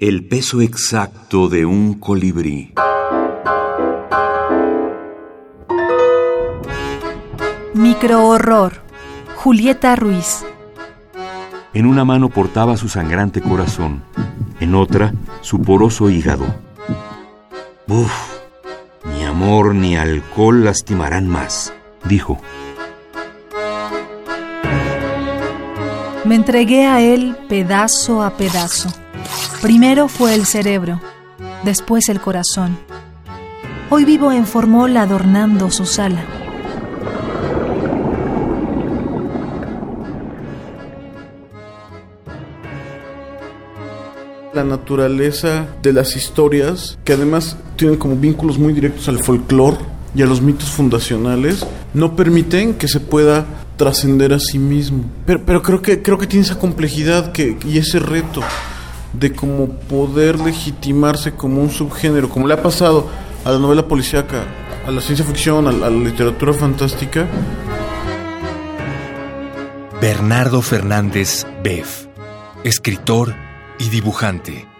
El peso exacto de un colibrí. Microhorror. Julieta Ruiz. En una mano portaba su sangrante corazón, en otra su poroso hígado. Uf, ni amor ni alcohol lastimarán más, dijo. Me entregué a él pedazo a pedazo. Primero fue el cerebro, después el corazón. Hoy vivo en Formol adornando su sala. la naturaleza de las historias, que además tienen como vínculos muy directos al folclore y a los mitos fundacionales, no permiten que se pueda trascender a sí mismo. Pero, pero, creo que creo que tiene esa complejidad que, y ese reto de cómo poder legitimarse como un subgénero, como le ha pasado a la novela policíaca, a la ciencia ficción, a a la literatura fantástica. Bernardo Fernández Beff, escritor y dibujante.